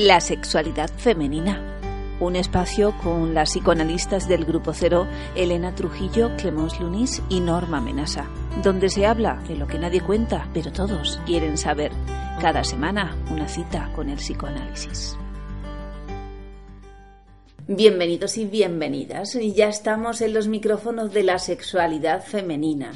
La sexualidad femenina. Un espacio con las psicoanalistas del Grupo Cero, Elena Trujillo, Clemence Lunis y Norma Menasa, donde se habla de lo que nadie cuenta, pero todos quieren saber. Cada semana, una cita con el psicoanálisis. Bienvenidos y bienvenidas. Ya estamos en los micrófonos de la sexualidad femenina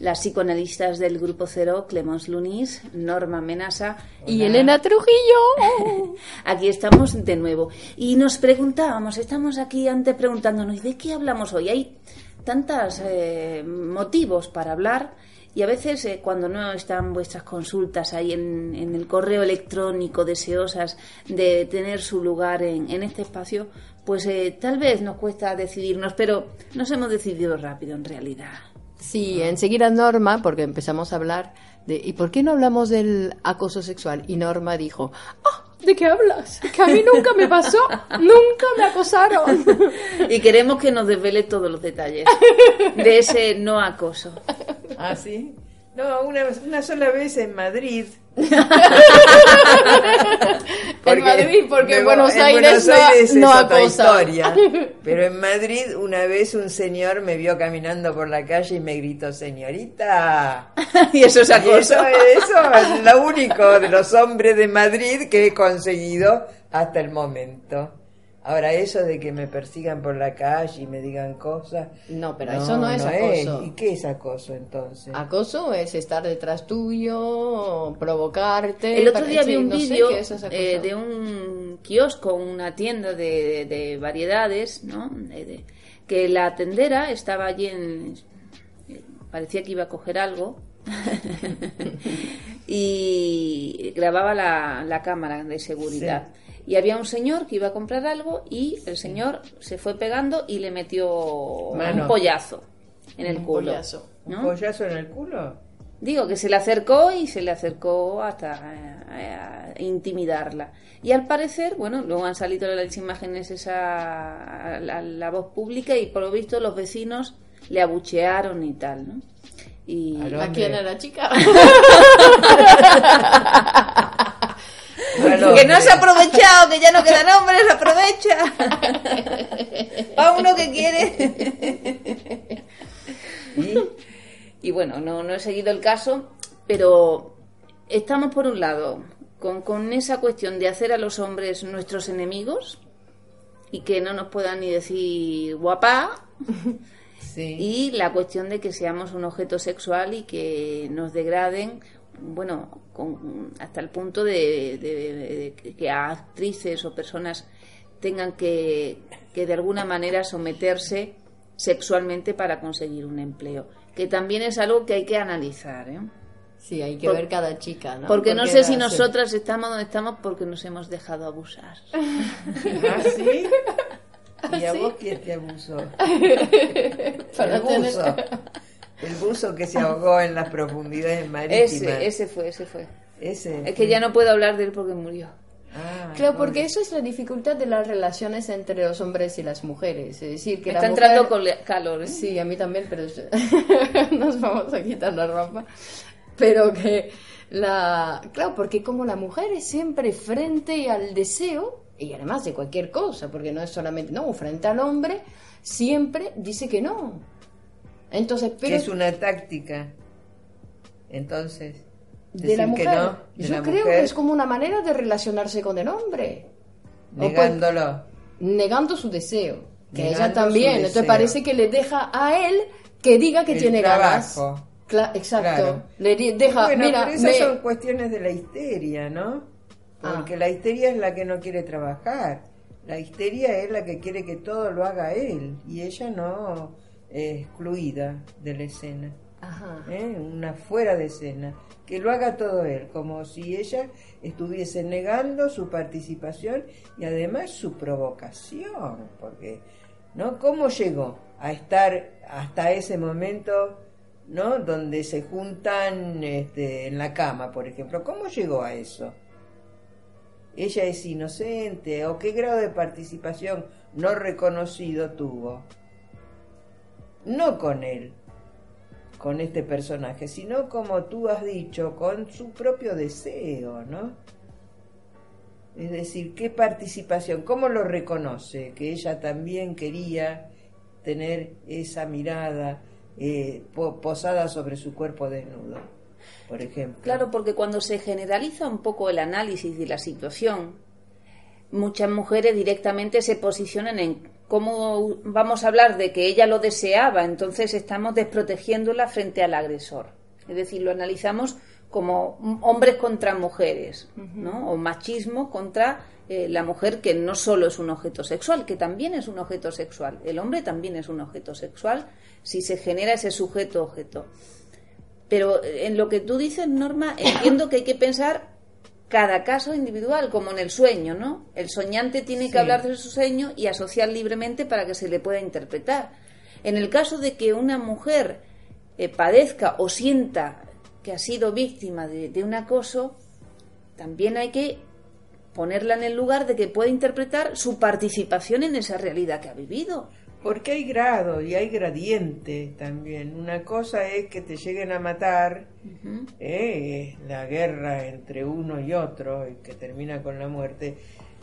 las psicoanalistas del Grupo Cero, Clemence Lunis, Norma Menasa y Elena Trujillo. aquí estamos de nuevo. Y nos preguntábamos, estamos aquí antes preguntándonos, ¿de qué hablamos hoy? Hay tantos eh, motivos para hablar y a veces eh, cuando no están vuestras consultas ahí en, el correo electrónico deseosas de tener su lugar en, este espacio, pues eh, tal vez nos cuesta decidirnos, pero nos hemos decidido rápido en realidad. Sí, enseguida Norma, porque empezamos a hablar de, ¿y por qué no hablamos del acoso sexual? Y Norma dijo, ah, ¿de qué hablas? Que a mí nunca me pasó, nunca me acosaron. Y queremos que nos desvele todos los detalles de ese no acoso. ¿Ah, sí? No, una, una sola vez en Madrid en Madrid, porque en Buenos Aires, no, es otra historia. Pero en Madrid una vez un señor me vio caminando por la calle y me gritó, señorita. y eso es acoso. eso, eso es lo único de los hombres de Madrid que he conseguido hasta el momento. Ahora eso de que me persigan por la calle y me digan cosas. No, pero eso no es acoso. ¿Y qué es acoso entonces? Acoso es estar detrás tuyo, provocarte. El otro día vi un vídeo eh, de un kiosco, una tienda de, variedades, ¿no? que la tendera estaba allí en. parecía que iba a coger algo. y grababa la, la cámara de seguridad y había un señor que iba a comprar algo y el señor se fue pegando y le metió un pollazo en el culo. ¿Un pollazo en el culo? Digo que se le acercó y se le acercó hasta a, intimidarla. Y al parecer, bueno, luego han salido las imágenes esa la, voz pública y por lo visto los vecinos le abuchearon y tal, ¿no? Y ¿A quién era la chica? que no se ha aprovechado, que ya no queda nombre, se aprovecha. A uno que quiere. ¿Y? bueno, no, no he seguido el caso, pero estamos por un lado con, con esa cuestión de hacer a los hombres nuestros enemigos y que no nos puedan ni decir guapa. Y la cuestión de que seamos un objeto sexual y que nos degraden bueno, hasta el punto de, que actrices o personas tengan que, que de alguna manera someterse sexualmente para conseguir un empleo, que también es algo que hay que analizar. ¿eh? Sí, hay que ver cada chica, ¿no? Porque no sé si nosotras estamos donde estamos porque nos hemos dejado abusar. ¿Ah, sí? ¿Y a vos quién te abusó? Para tener... El buzo que se ahogó en las profundidades marítimas. Ese, ese fue, ese fue. Ese. Es que ya no puedo hablar de él porque murió. Ah, claro, porque eso es la dificultad de las relaciones entre los hombres y las mujeres. Es decir, que está entrando con calor. ¿eh? Sí, a mí también, pero nos vamos a quitar la ropa. Pero que la. Claro, porque como la mujer es siempre frente al deseo, y además de cualquier cosa, porque no es solamente. No, frente al hombre, siempre dice que no. Entonces, pero... es una táctica. Entonces, de la mujer. Yo creo que es como una manera de relacionarse con el hombre. Negándolo. negando su deseo. Que ella también. Entonces parece que le deja a él que diga que tiene trabajo. ganas. exacto. Le deja, bueno, pero esas son cuestiones de la histeria, ¿no? Ah. Porque la histeria es la que no quiere trabajar. La histeria es la que quiere que todo lo haga él. Y ella no excluida de la escena. Ajá. ¿eh? una fuera de escena, que lo haga todo él, como si ella estuviese negando su participación y además su provocación, porque ¿no? ¿Cómo llegó a estar hasta ese momento, ¿no? Donde se juntan este, en la cama, por ejemplo. ¿Cómo llegó a eso? ¿Ella es inocente o qué grado de participación no reconocido tuvo? No con él, con este personaje, sino como tú has dicho, con su propio deseo, ¿no? Es decir, ¿qué participación? ¿Cómo lo reconoce? Que ella también quería tener esa mirada eh, po- posada sobre su cuerpo desnudo, por ejemplo. Claro, porque cuando se generaliza un poco el análisis de la situación, muchas mujeres directamente se posicionan en cómo vamos a hablar de que ella lo deseaba, entonces estamos desprotegiéndola frente al agresor. Es decir, lo analizamos como hombres contra mujeres, ¿no? O machismo contra eh, la mujer que no solo es un objeto sexual, que también es un objeto sexual. El hombre también es un objeto sexual si se genera ese sujeto-objeto. Pero eh, en lo que tú dices, Norma, entiendo que hay que pensar cada caso individual, como en el sueño, ¿no? El soñante tiene Sí. que hablar de su sueño y asociar libremente para que se le pueda interpretar. En el caso de que una mujer eh, padezca o sienta que ha sido víctima de, de un acoso, también hay que ponerla en el lugar de que pueda interpretar su participación en esa realidad que ha vivido. Porque hay grado y hay gradiente también. Una cosa es que te lleguen a matar, ¿eh? es la guerra entre uno y otro, y que termina con la muerte.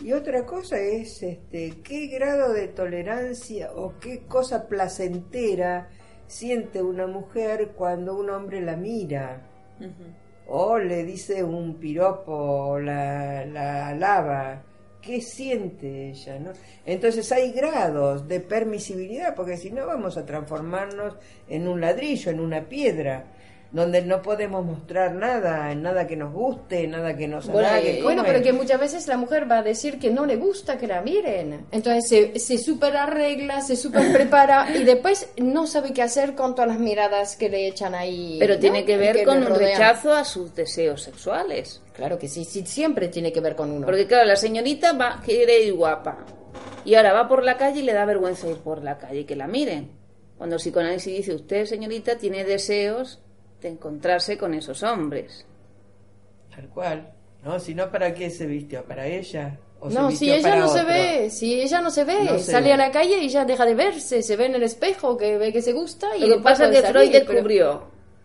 Y otra cosa es este, qué grado de tolerancia o qué cosa placentera siente una mujer cuando un hombre la mira. O le dice un piropo o la, la alaba. ¿Qué siente ella? ¿no? Entonces hay grados de permisibilidad, porque si no vamos a transformarnos en un ladrillo, en una piedra, donde no podemos mostrar nada, nada que nos guste, nada que nos Bueno, eh, Bueno, ¿Cómo pero que muchas veces la mujer va a decir que no le gusta que la miren. Entonces se, se super arregla, se super prepara y después no sabe qué hacer con todas las miradas que le echan ahí. Pero ¿no? tiene que Y ver con un rechazo a sus deseos sexuales. Claro que sí, sí, siempre tiene que ver con uno. Porque claro, la señorita va, quiere ir guapa. Y ahora va por la calle y le da vergüenza ir por la calle, que la miren. Cuando el psicoanálisis dice, usted, señorita, tiene deseos de encontrarse con esos hombres. Tal cual. ¿No? Si no, ¿para qué se vistió? ¿Para ella? ¿O No, si ella para no se ve, si ella no se ve, No se sale ve. a la calle y ya deja de verse, se ve en el espejo, que ve que se gusta y Lo que pasa es que salir, Freud pero- descubrió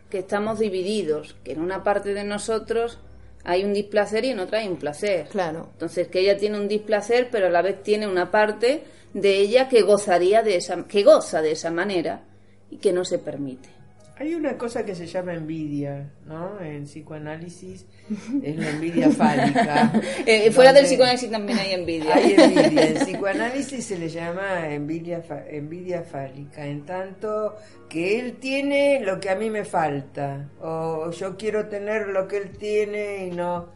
que estamos divididos, que en una parte de nosotros hay un displacer y en otra hay un placer. Claro. Entonces, que ella tiene un displacer, pero a la vez tiene una parte de ella que gozaría de esa, que goza de esa manera y que no se permite. Hay una cosa que se llama envidia, ¿no? En psicoanálisis es la envidia fálica. Eh, fuera del psicoanálisis también hay envidia. Hay envidia. En psicoanálisis se le llama envidia, envidia fálica, en tanto que él tiene lo que a mí me falta, o yo quiero tener lo que él tiene y no.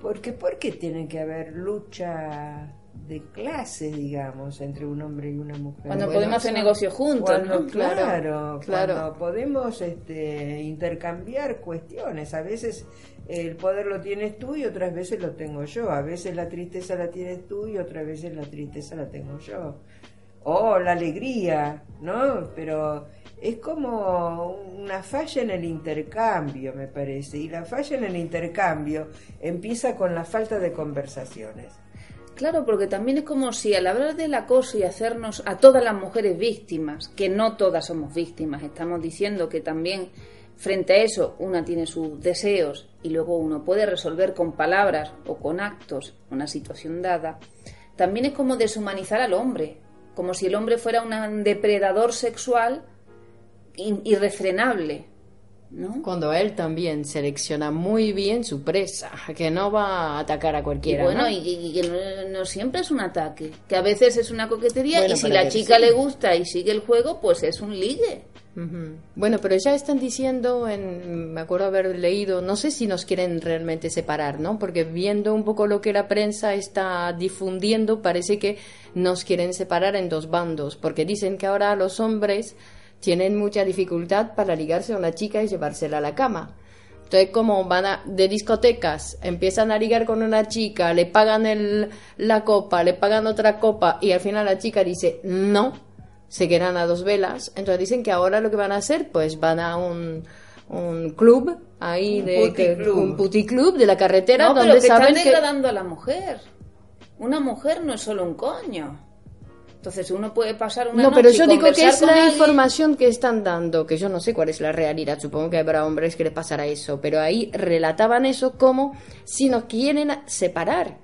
Porque, ¿Por qué tiene que haber lucha de clases, digamos, entre un hombre y una mujer? Cuando Bueno, podemos hacer negocios juntos, Cuando, ¿no? Claro, claro, claro. cuando podemos este, intercambiar cuestiones. A veces el poder lo tienes tú y otras veces lo tengo yo. A veces la tristeza la tienes tú y otras veces la tristeza la tengo yo. O la alegría, ¿no? Pero es como una falla en el intercambio, me parece. Y la falla en el intercambio empieza con la falta de conversaciones. Claro, porque también es como si al hablar del acoso y hacernos a todas las mujeres víctimas, que no todas somos víctimas, estamos diciendo que también frente a eso una tiene sus deseos y luego uno puede resolver con palabras o con actos una situación dada, también es como deshumanizar al hombre, como si el hombre fuera un depredador sexual irrefrenable, ¿no? Cuando él también selecciona muy bien su presa, que no va a atacar a Y cualquiera. bueno, ¿no? y, que no, no siempre es un ataque, que a veces es una coquetería Bueno, y si la chica sí. le gusta y sigue el juego, pues es un ligue. Bueno, pero ya están diciendo, en, me acuerdo haber leído, no sé si nos quieren realmente separar, ¿no? Porque viendo un poco lo que la prensa está difundiendo, parece que nos quieren separar en dos bandos, porque dicen que ahora los hombres tienen mucha dificultad para ligarse a una chica y llevársela a la cama. Entonces, como van a, de discotecas, empiezan a ligar con una chica, le pagan el, la copa, le pagan otra copa y al final la chica dice no, se quedan a dos velas. Entonces dicen que ahora lo que van a hacer, pues van a un, un club ahí Un de que- puticlub. un puticlub de la carretera No, pero donde que saben están que degradando a la mujer. Una mujer no es solo un coño. Entonces uno puede pasar una No, pero noche yo digo que es la alguien- información que están dando, que yo no sé cuál es la realidad, supongo que habrá hombres que les pasará eso, pero ahí relataban eso como si nos quieren separar.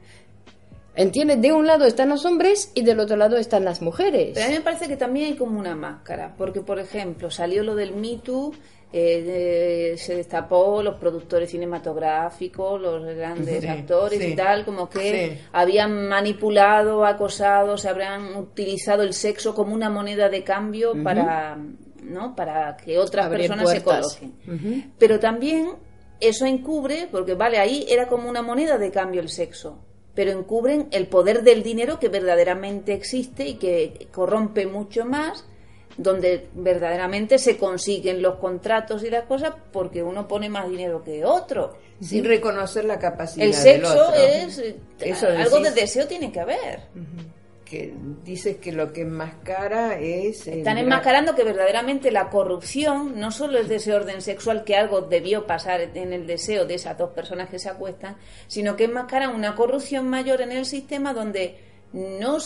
¿Entiendes? De un lado están los hombres y del otro lado están las mujeres. Pero a mí me parece que también hay como una máscara, porque por ejemplo salió lo del Me Too, eh, de- se destapó los productores cinematográficos, los grandes Sí, actores sí, y tal, como que sí. habían manipulado, acosado, se habrían utilizado el sexo como una moneda de cambio para, ¿no? para que otras Abrir personas se coloquen. Pero también eso encubre, porque vale, ahí era como una moneda de cambio el sexo, pero encubren el poder del dinero que verdaderamente existe y que corrompe mucho más, donde verdaderamente se consiguen los contratos y las cosas porque uno pone más dinero que otro. Sin reconocer la capacidad El del sexo otro. es eh, Eso algo de deseo tiene que haber. que dices que lo que enmascara es Están enmascarando que verdaderamente la corrupción no solo es de ese orden sexual que algo debió pasar en el deseo de esas dos personas que se acuestan, sino que enmascaran una corrupción mayor en el sistema donde no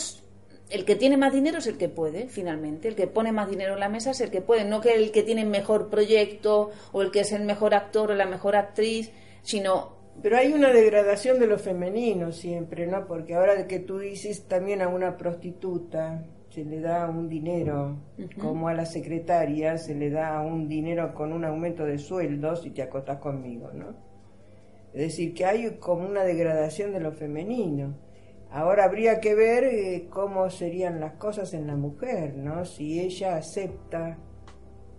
el que tiene más dinero es el que puede, finalmente, el que pone más dinero en la mesa es el que puede, no que el que tiene mejor proyecto o el que es el mejor actor o la mejor actriz, sino Pero hay una degradación de lo femenino siempre, ¿no? Porque ahora que tú dices también a una prostituta se le da un dinero, como a la secretaria se le da un dinero con un aumento de sueldo si te acostas conmigo, ¿no? Es decir, que hay como una degradación de lo femenino. Ahora habría que ver eh, cómo serían las cosas en la mujer, ¿no? Si ella acepta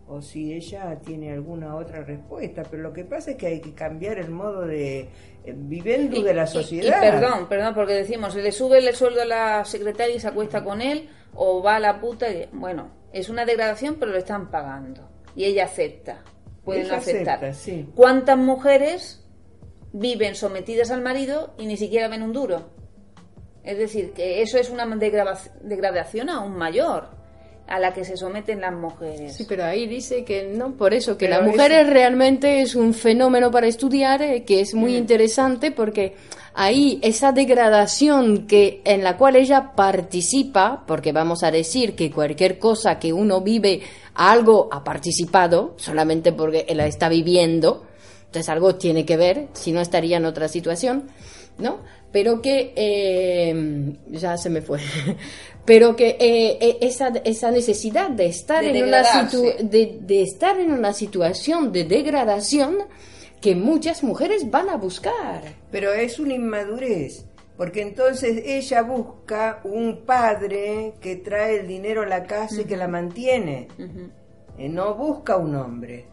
o si ella tiene alguna otra respuesta, pero lo que pasa es que hay que cambiar el modo de eh, viviendo de la y- sociedad. Y, perdón, perdón, porque decimos, le sube el sueldo a la secretaria y se acuesta con él, o va a la puta y, bueno, es una degradación, pero le están pagando. Y ella acepta, pueden Ella aceptar. acepta, sí. ¿Cuántas mujeres viven sometidas al marido y ni siquiera ven un duro? Es decir, que eso es una degradación aún mayor a la que se someten las mujeres. Sí, pero ahí dice que no, por eso, que Pero la mujer eso- es realmente es un fenómeno para estudiar, eh, que es Mm. muy interesante porque ahí esa degradación que en la cual ella participa, porque vamos a decir que cualquier cosa que uno vive, algo ha participado, solamente porque la está viviendo, entonces algo tiene que ver, si no estaría en otra situación, ¿no? Pero que eh, ya se me fue. Pero que eh, eh, esa, esa necesidad de estar De en una situ- de, de estar en una situación de degradación que muchas mujeres van a buscar. Pero es una inmadurez, porque entonces ella busca un padre que trae el dinero a la casa y que la mantiene. Eh, no busca un hombre.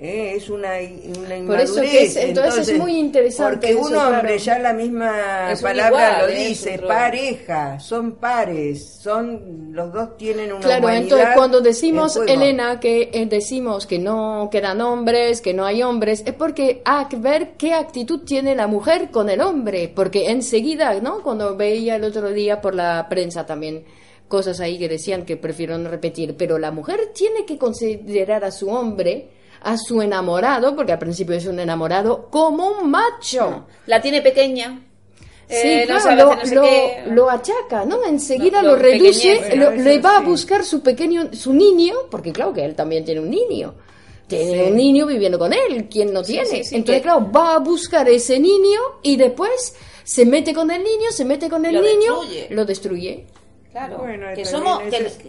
Eh, es una, una inmadurez. Por eso que es- entonces es muy interesante Porque un hombre, claro. ya la misma Es palabra igual, lo es dice, pareja, son pares, son los dos tienen una Claro, entonces cuando decimos. Elena, que eh, decimos que no quedan hombres, que no hay hombres, es porque hay que ver qué actitud tiene la mujer con el hombre, porque enseguida, ¿no? Cuando veía el otro día por la prensa también cosas ahí que decían que prefiero no repetir, pero la mujer tiene que considerar a su hombre, a su enamorado, porque al principio es un enamorado, como un macho. La tiene pequeña. Sí, eh, no claro, sabe lo, hacer no sé lo- qué. lo achaca, ¿no? Enseguida Lo- lo, lo reduce, Bueno, le va a sí. buscar su pequeño, su niño, porque claro que él también tiene un niño. Tiene Sí. un niño viviendo con él, ¿quién no Sí, tiene? sí, sí, Entonces, que- claro, va a buscar ese niño y después se mete con el niño, se mete con el Lo niño, destruye. lo destruye. Claro, Bueno, que, somos,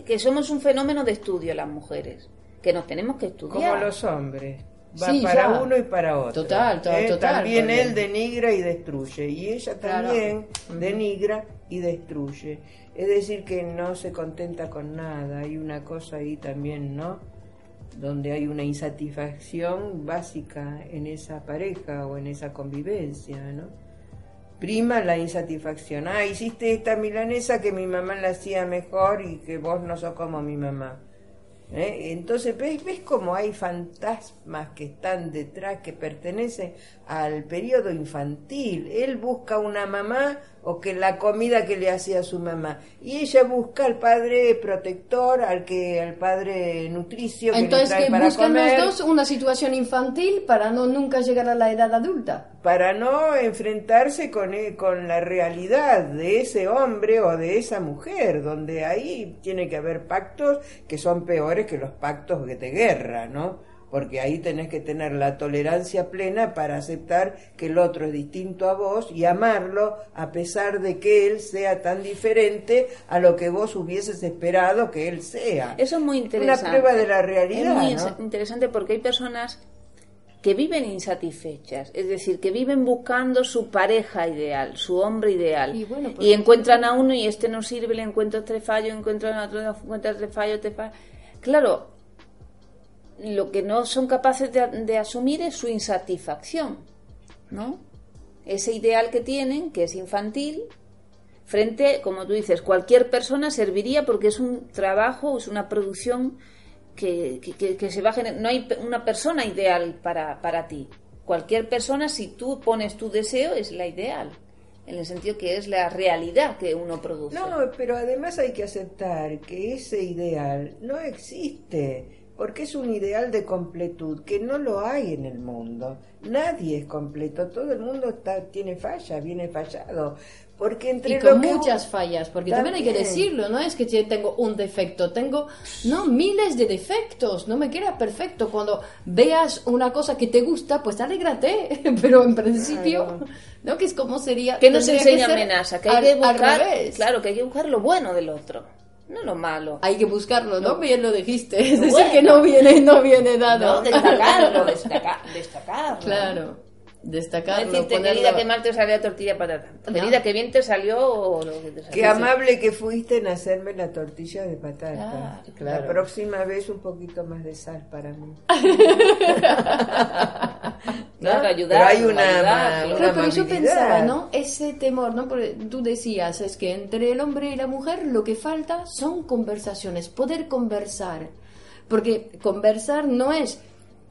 que somos un fenómeno de estudio las mujeres, que nos tenemos que estudiar. Como los hombres. Va Sí, para ya. uno y para otro. Total, to- Eh, total, También porque- él denigra y destruye. Y ella Claro. también denigra y destruye. Es decir, que no se contenta con nada. Hay una cosa ahí también, ¿no? Donde hay una insatisfacción básica en esa pareja o en esa convivencia, ¿no? Prima la insatisfacción. Ah, hiciste esta milanesa que mi mamá la hacía mejor y que vos no sos como mi mamá. ¿Eh? Entonces, ¿ves, ¿ves cómo hay fantasmas que están detrás, que pertenecen al periodo infantil? Él busca una mamá o que la comida que le hacía su mamá. Y ella busca al padre protector, al que al padre nutricio que Entonces, trae que para buscan comer, los dos una situación infantil para no nunca llegar a la edad adulta. para no enfrentarse con, e- con la realidad de ese hombre o de esa mujer, donde ahí tiene que haber pactos que son peores que los pactos de guerra, ¿no? Porque ahí tenés que tener la tolerancia plena para aceptar que el otro es distinto a vos y amarlo a pesar de que él sea tan diferente a lo que vos hubieses esperado que él sea. Eso es muy interesante. Una prueba de la realidad, Es muy interesante porque hay personas que viven insatisfechas, es decir, que viven buscando su pareja ideal, su hombre ideal, Y bueno, pues- y encuentran a uno y este no sirve, le encuentro tres fallos, encuentran a otro, le encuentran tres fallos, tres fallos. Claro, lo que no son capaces de, de asumir es su insatisfacción, ¿no? Ese ideal que tienen, que es infantil, frente, como tú dices, cualquier persona serviría porque es un trabajo, es una producción que, que- que- se va a generar. No hay una persona ideal para, para ti. Cualquier persona, si tú pones tu deseo, es la ideal. En el sentido que es la realidad que uno produce. No, pero además hay que aceptar que ese ideal no existe, porque es un ideal de completud que no lo hay en el mundo. Nadie es completo, todo el mundo está, tiene falla, viene fallado. Porque entre y con lo muchas fallas, porque también. hay que decirlo, no es que yo tengo un defecto, tengo no miles de defectos, no me queda perfecto. Cuando veas una cosa que te gusta, pues alégrate, pero en principio, ¿no? Que es como sería. que nos tendría que enseña amenaza, que hay al- que al buscar, revés. claro, que hay que buscar lo bueno del otro, no lo malo. Hay que buscarlo, ¿no? Bien lo dijiste, es decir, que no viene, no viene dado. No, destacarlo, destaca- destacarlo. claro, destacarlo. Decirte, ponerlo- querida, que mal te salió la tortilla patata. Querida, que bien te salió lo que te salió. Qué amable que fuiste en hacerme la tortilla de patata. Claro, La próxima vez un poquito más de sal para mí. Claro, ayudar, Pero hay una, ayudar, ma- claro. una Claro, pero yo pensaba, ¿no? Ese temor, ¿no? Porque tú decías, es que entre el hombre y la mujer lo que falta son conversaciones, poder conversar. Porque conversar no es,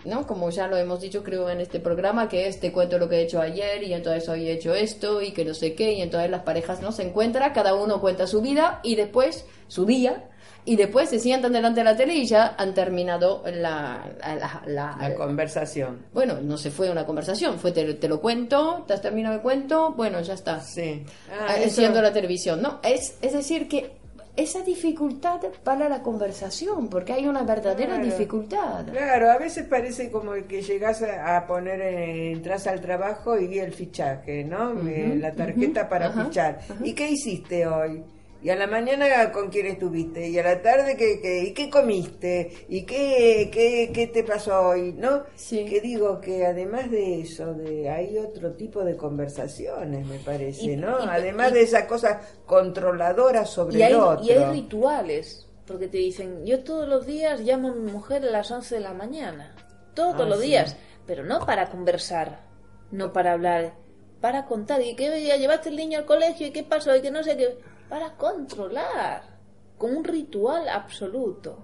¿no? Como ya lo hemos dicho, creo, en este programa, que es te cuento lo que he hecho ayer y entonces hoy he hecho esto y que no sé qué, y entonces las parejas no se encuentran, cada uno cuenta su vida y después su día. Y después se sientan delante de la tele y ya han terminado la, la, la- la- La conversación. bueno, no se fue una conversación, fue te, te lo cuento, te has terminado el cuento, bueno, ya está. Sí. Ah, Ah, eso- la televisión, ¿no? Es, es decir, que esa dificultad para la conversación, porque hay una verdadera Claro. dificultad. Claro, a veces parece como que llegas a, poner, eh, entras al trabajo y el fichaje, ¿no? Eh, la tarjeta para fichar. ¿Y qué hiciste hoy? Y a la mañana con quién estuviste, y a la tarde qué, qué, y qué comiste, y qué, qué, qué te pasó hoy, ¿no? Sí. Que digo que además de eso, de hay otro tipo de conversaciones, me parece, Y- ¿no? y- además y- de esa cosa controladora sobre Y hay, el otro. y hay rituales, porque te dicen, yo todos los días llamo a mi mujer a las 11 de la mañana, todos Ah, los sí. días, pero no para conversar, no para hablar, para contar, ¿y qué llevaste el niño al colegio? ¿Y qué pasó? ¿Y qué no sé qué? Para controlar, con un ritual absoluto,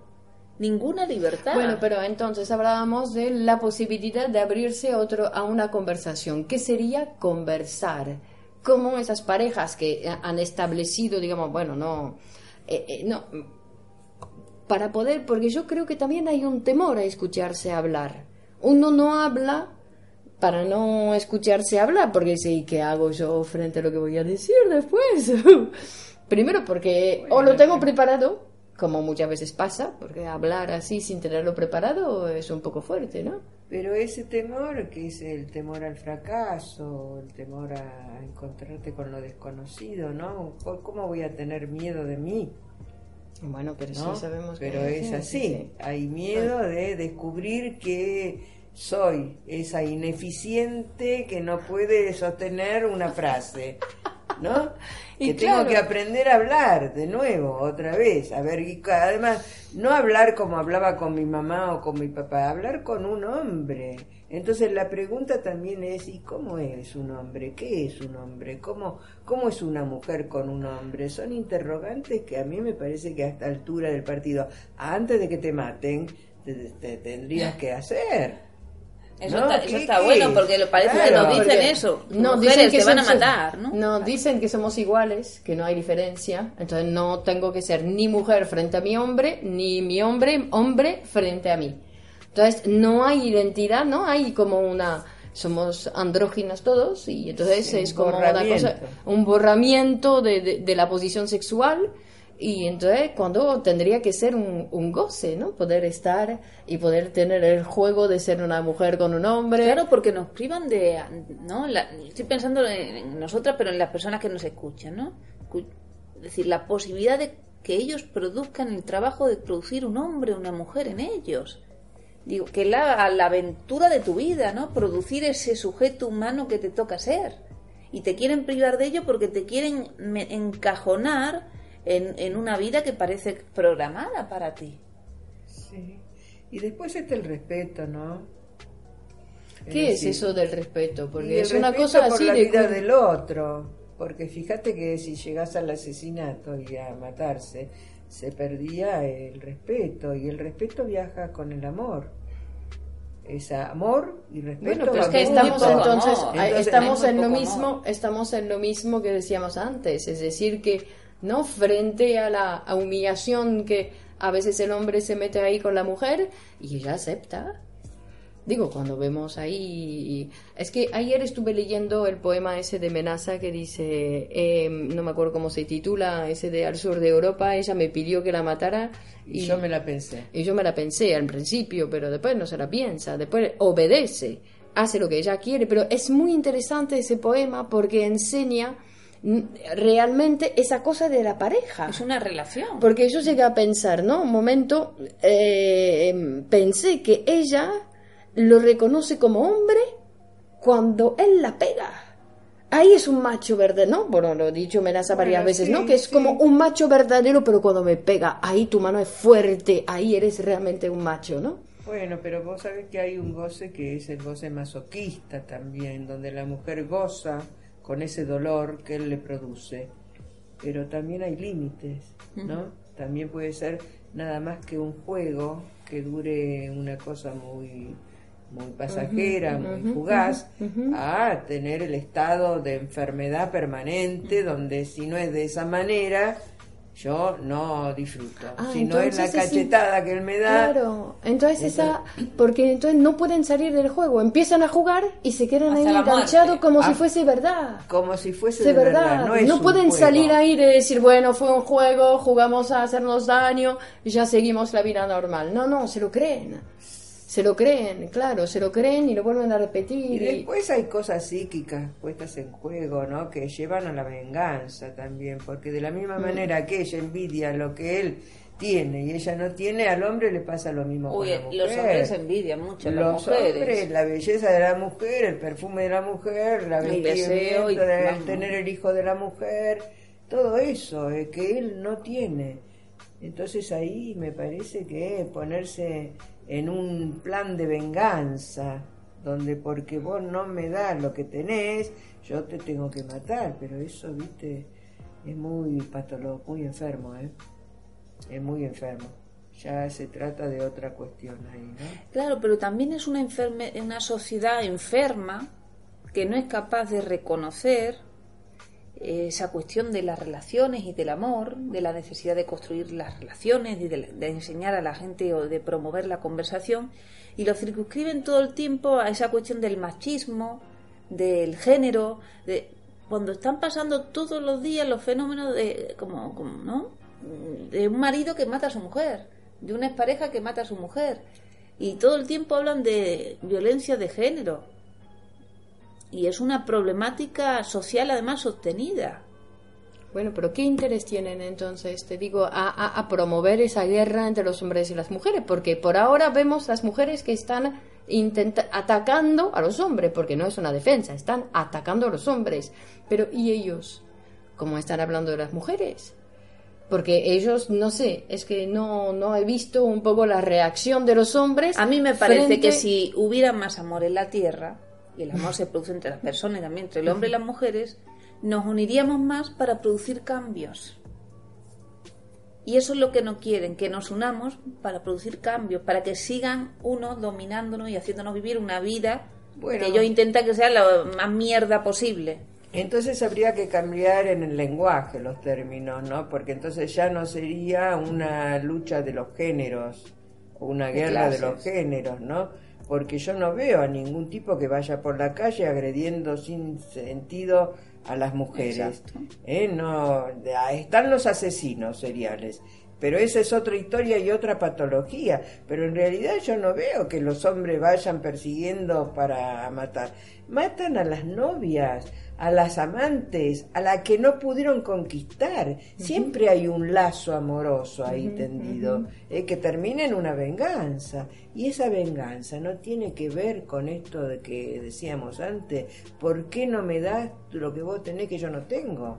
ninguna libertad. Bueno, pero entonces hablábamos de la posibilidad de abrirse otro a una conversación. ¿Qué sería conversar? Como esas parejas que han establecido, digamos, bueno, no, eh, eh, no, para poder, porque yo creo que también hay un temor a escucharse hablar. Uno no habla para no escucharse hablar, porque sí, ¿qué hago yo frente a lo que voy a decir después? Primero porque o lo tengo preparado, como muchas veces pasa, porque hablar así sin tenerlo preparado es un poco fuerte, ¿no? Pero ese temor, que es el temor al fracaso, el temor a encontrarte con lo desconocido, ¿no? ¿Por- ¿Cómo voy a tener miedo de mí? Bueno, pero ¿no? sí sabemos que Pero es sí, así, sí, sí. hay miedo de descubrir que soy esa ineficiente que no puede sostener una frase, ¿no? Y que tengo que aprender a hablar de nuevo, otra vez, a ver, y además, no hablar como hablaba con mi mamá o con mi papá, hablar con un hombre, Entonces la pregunta también es, ¿y cómo es un hombre? ¿Qué es un hombre? ¿Cómo, cómo es una mujer con un hombre? Son interrogantes que a mí me parece que a esta altura del partido, antes de que te maten, te, te tendrías que hacer. Eso ¿No? está, eso ¿Qué- está bueno porque lo parece que nos dicen Porque- eso. No, Mujeres dicen que te van a matar, ¿no? No, dicen que somos iguales, que no hay diferencia. Entonces no tengo que ser ni mujer frente a mi hombre, ni mi hombre, hombre frente a mí. Entonces no hay identidad, no hay como una... Somos andróginas todos y entonces Sí, es como una cosa, un borramiento de, de- de la posición sexual y entonces cuando tendría que ser un, un goce, ¿no? Poder estar y poder tener el juego de ser una mujer con un hombre. Claro, porque nos privan de... ¿no? La- estoy pensando en, nosotras, pero en las personas que nos escuchan, ¿no? Es decir, la posibilidad de que ellos produzcan el trabajo de producir un hombre o una mujer en ellos. Digo, que la, la aventura de tu vida, ¿no? Producir ese sujeto humano que te toca ser. Y te quieren privar de ello porque te quieren encajonar en, en una vida que parece programada para ti. Sí. Y después está el respeto, ¿no? ¿Qué es decir, eso del respeto? Porque es una cosa por así la de... vida cu- del otro. Porque fíjate que si llegas al asesinato y a matarse, se perdía el respeto. Y el respeto viaja con el amor. Es amor y respeto. Bueno, pero es que estamos entonces, Entonces, estamos en lo mismo, amor. estamos en lo mismo que decíamos antes, es decir que no frente a la a humillación que a veces el hombre se mete ahí con la mujer y ella acepta. Digo, cuando vemos ahí... Es que ayer estuve leyendo el poema ese de Menaza que dice, eh, no me acuerdo cómo se titula, ese de Al sur de Europa, ella me pidió que la matara Y yo me la pensé. y yo me la pensé al principio, pero después no se la piensa, después obedece, hace lo que ella quiere, pero es muy interesante ese poema porque enseña realmente esa cosa de la pareja. Es una relación. Porque yo llegué a pensar, ¿no? Un momento, eh, pensé que ella lo reconoce como hombre cuando él la pega. Ahí es un macho verdadero, ¿no? Bueno, lo he dicho Menaza varias Bueno, veces, sí, ¿no? Que es sí. como un macho verdadero, pero cuando me pega, ahí tu mano es fuerte, ahí eres realmente un macho, ¿no? Bueno, pero vos sabés que hay un goce que es el goce masoquista también, donde la mujer goza con ese dolor que él le produce. Pero también hay límites, ¿no? También puede ser nada más que un juego que dure una cosa muy muy pasajera, muy fugaz, a tener el estado de enfermedad permanente, donde si no es de esa manera, yo no disfruto. Ah, si no es la cachetada que él me da, Claro, entonces esa, porque entonces no pueden salir del juego, empiezan a jugar y se quedan Hasta ahí enganchados como si Ah. fuese verdad. como si fuese de verdad, No, es no pueden juego. salir ahí de decir, bueno, fue un juego, jugamos a hacernos daño y ya seguimos la vida normal. No, no, se lo creen. Se lo creen, claro, se lo creen y lo vuelven a repetir. Y y- después hay cosas psíquicas puestas en juego, ¿no? Que llevan a la venganza también, porque de la misma Mm. manera que ella envidia lo que él tiene y ella no tiene, al hombre le pasa lo mismo Uy, con la mujer. los hombres envidian mucho a las Los mujeres. hombres, la belleza de la mujer, el perfume de la mujer, la El deseo y- de vamos. tener el hijo de la mujer, todo eso eh, que él no tiene. Entonces ahí me parece que ponerse en un plan de venganza, donde porque vos no me das lo que tenés, yo te tengo que matar, pero eso, viste, es muy patológico, muy enfermo, ¿eh? Es muy enfermo. Ya se trata de otra cuestión ahí, ¿no? Claro, pero también es una, enferme, una sociedad enferma que no es capaz de reconocer esa cuestión de las relaciones y del amor, de la necesidad de construir las relaciones y de, enseñar a la gente o de promover la conversación y lo circunscriben todo el tiempo a esa cuestión del machismo, del género, de cuando están pasando todos los días los fenómenos de como, como ¿no? de un marido que mata a su mujer, de una expareja que mata a su mujer y todo el tiempo hablan de violencia de género y es una problemática social además sostenida. Bueno, pero ¿qué interés tienen entonces, te digo, a, a- a promover esa guerra entre los hombres y las mujeres? Porque por ahora vemos las mujeres que están intenta- atacando a los hombres, porque no es una defensa, están atacando a los hombres. Pero ¿y ellos? ¿Cómo están hablando de las mujeres? Porque ellos, no sé, es que no, no he visto un poco la reacción de los hombres. A mí me parece frente- que si hubiera más amor en la tierra, y el amor se produce entre las personas y también entre el hombre y las mujeres, nos uniríamos más para producir cambios. Y eso es lo que no quieren, que nos unamos para producir cambios, para que sigan unos dominándonos y haciéndonos vivir una vida Bueno. que ellos intentan que sea la más mierda posible. Entonces habría que cambiar en el lenguaje los términos, ¿no? Porque entonces ya no sería una lucha de los géneros una guerra de los géneros, ¿no? Porque yo no veo a ningún tipo que vaya por la calle agrediendo sin sentido a las mujeres. ¿eh? No, están los asesinos seriales. Pero esa es otra historia y otra patología. Pero en realidad yo no veo que los hombres vayan persiguiendo para matar. Matan a las novias, a las amantes, a la que no pudieron conquistar. Siempre hay un lazo amoroso ahí tendido eh, que termina en una venganza. Y esa venganza no tiene que ver con esto de que decíamos antes, ¿por qué no me das lo que vos tenés que yo no tengo?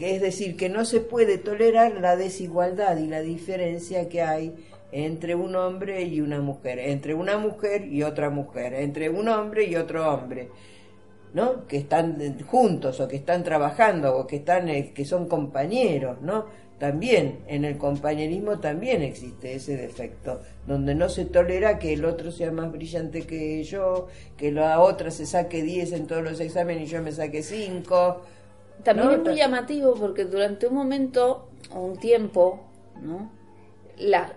Es decir, que no se puede tolerar la desigualdad y la diferencia que hay entre un hombre y una mujer, entre una mujer y otra mujer, entre un hombre y otro hombre, ¿no? Que están juntos o que están trabajando o que están eh, que son compañeros, ¿no? También en el compañerismo también existe ese defecto, donde no se tolera que el otro sea más brillante que yo, que la otra se saque 10 en todos los exámenes y yo me saque 5. También No, es muy llamativo porque durante un momento o un tiempo, ¿no? La-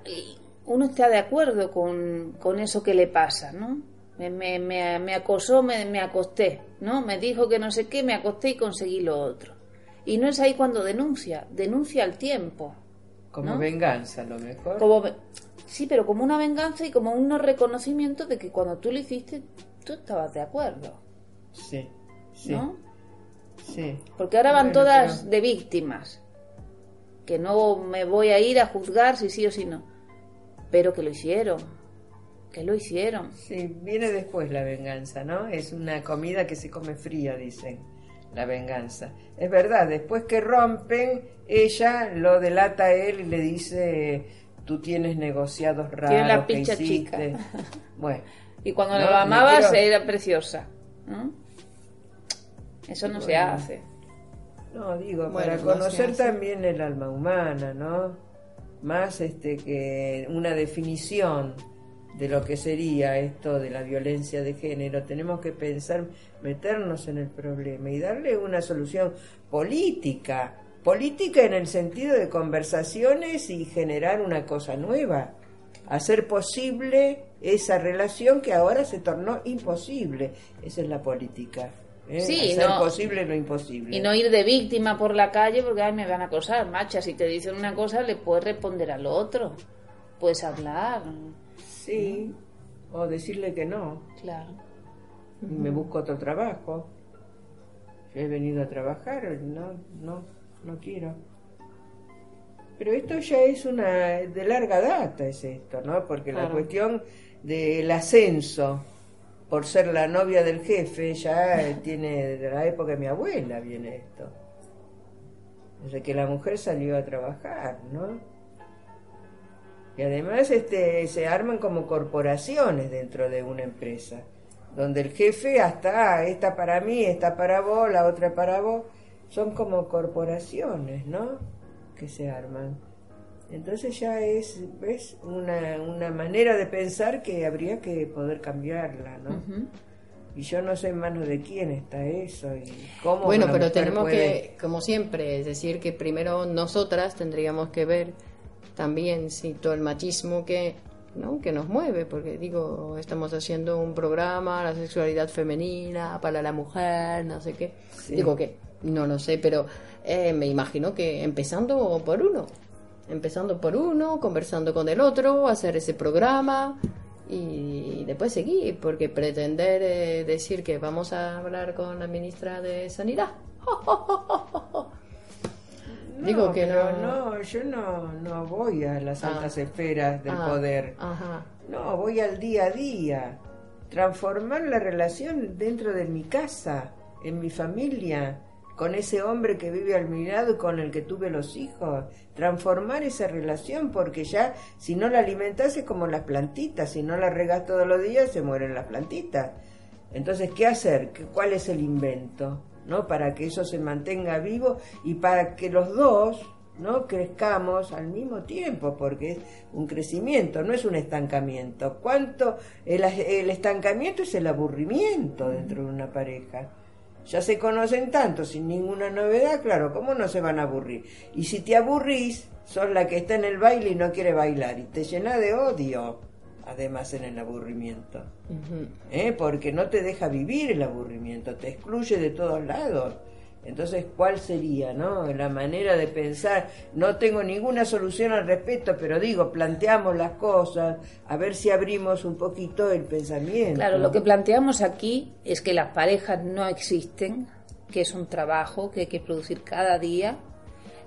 uno está de acuerdo con, con eso que le pasa, ¿no? Me, me, me, me acosó, me, me acosté, ¿no? Me dijo que no sé qué, me acosté y conseguí lo otro. Y no es ahí cuando denuncia, denuncia al tiempo. Como ¿no? venganza, a lo mejor. Como, sí, pero como una venganza y como un no reconocimiento de que cuando tú lo hiciste, tú estabas de acuerdo, Sí, sí, ¿no? Sí. Porque ahora van Bueno, todas pero- de víctimas. Que no me voy a ir a juzgar si sí o si no. Pero que lo hicieron. Que lo hicieron. Sí, viene después la venganza, ¿no? Es una comida que se come fría, dicen, la venganza. Es verdad, después que rompen, ella lo delata a él y le dice, tú tienes negociados raros Tiene la que picha hiciste". chica. Bueno, Y cuando No, la amabas quiero- era preciosa. ¿no? Eso no se hace. no, digo, Bueno, para conocer también el alma humana, ¿no? Más este que una definición de lo que sería esto de la violencia de género, tenemos que pensar, meternos en el problema y darle una solución política, política en el sentido de conversaciones y generar una cosa nueva, hacer posible esa relación que ahora se tornó imposible. Esa es la política. ¿Eh? Sí, hacer no- posible lo imposible. Y no ir de víctima por la calle porque ay, me van a acosar. Macha, si te dicen una cosa, le puedes responder al otro. Puedes hablar. Sí, o decirle que no, Claro. me busco otro trabajo. Yo he venido a trabajar, no, no, no quiero. Pero esto ya es una de larga data, es esto, ¿no? Porque la cuestión del ascenso por ser la novia del jefe ya tiene de la época de mi abuela viene esto. Desde que la mujer salió a trabajar, ¿no? Y además este, se arman como corporaciones dentro de una empresa, donde el jefe hasta, "Ah, esta para mí, esta para vos, la otra para vos, son como corporaciones, ¿no? Que se arman. Entonces ya es, ¿ves? Una, una manera de pensar que habría que poder cambiarla, ¿no? Y yo no sé en manos de quién está eso y cómo Bueno, pero tenemos puede- que, como siempre, es decir, que primero nosotras tendríamos que ver también si todo el machismo que, ¿no? que nos mueve, porque digo, estamos haciendo un programa, la sexualidad femenina, para la mujer, no sé qué. Sí. Digo que, no lo sé, pero eh, me imagino que empezando por uno, empezando por uno, conversando con el otro, hacer ese programa y después seguir, porque pretender eh, decir que vamos a hablar con la ministra de Sanidad. Digo que no. no, yo no, no voy a las Ah. altas esferas del Ah, poder. Ajá. No, voy al día a día. Transformar la relación dentro de mi casa, en mi familia. Con ese hombre que vive al mi lado y con el que tuve los hijos. Transformar esa relación, porque ya si no la alimentas es como las plantitas, si no la regas todos los días se mueren las plantitas. Entonces, ¿qué hacer? ¿Cuál es el invento? ¿No? Para que eso se mantenga vivo y para que los dos no crezcamos al mismo tiempo, porque es un crecimiento, no es un estancamiento. ¿Cuánto? El, el estancamiento es el aburrimiento dentro de una pareja ya se conocen tanto sin ninguna novedad, claro, ¿cómo no se van a aburrir? Y si te aburrís, sos la que está en el baile y no quiere bailar y te llena de odio, además en el aburrimiento, ¿Eh? porque no te deja vivir el aburrimiento, te excluye de todos lados. Entonces, ¿cuál sería, no? La manera de pensar. No tengo ninguna solución al respecto, pero digo, planteamos las cosas, a ver si abrimos un poquito el pensamiento. Claro, lo que planteamos aquí es que las parejas no existen, que es un trabajo que hay que producir cada día,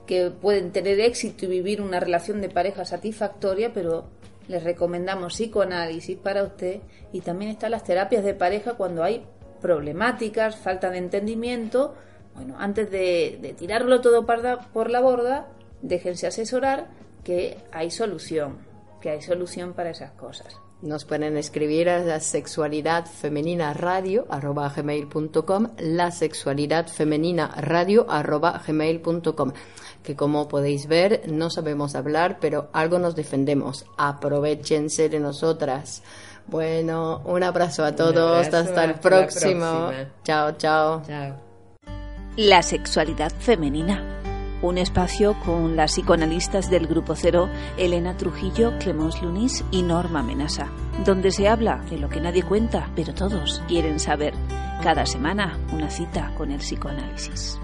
que pueden tener éxito y vivir una relación de pareja satisfactoria, pero les recomendamos psicoanálisis para usted y también están las terapias de pareja cuando hay problemáticas, falta de entendimiento bueno, antes de, tirarlo todo por la borda, déjense asesorar que hay solución, que hay solución para esas cosas. Nos pueden escribir a la sexualidad femenina radio arroba gmail.com, la sexualidad femenina radio arroba gmail.com. Que como podéis ver, no sabemos hablar, pero algo nos defendemos. Aprovechense de nosotras. Bueno, un abrazo a todos. hasta el próximo. Chao, chao. Chao. La sexualidad femenina. Un espacio con las psicoanalistas del Grupo Cero, Elena Trujillo, Clemence Lunis y Norma Menasa, donde se habla de lo que nadie cuenta, pero todos quieren saber. Cada semana una cita con el psicoanálisis.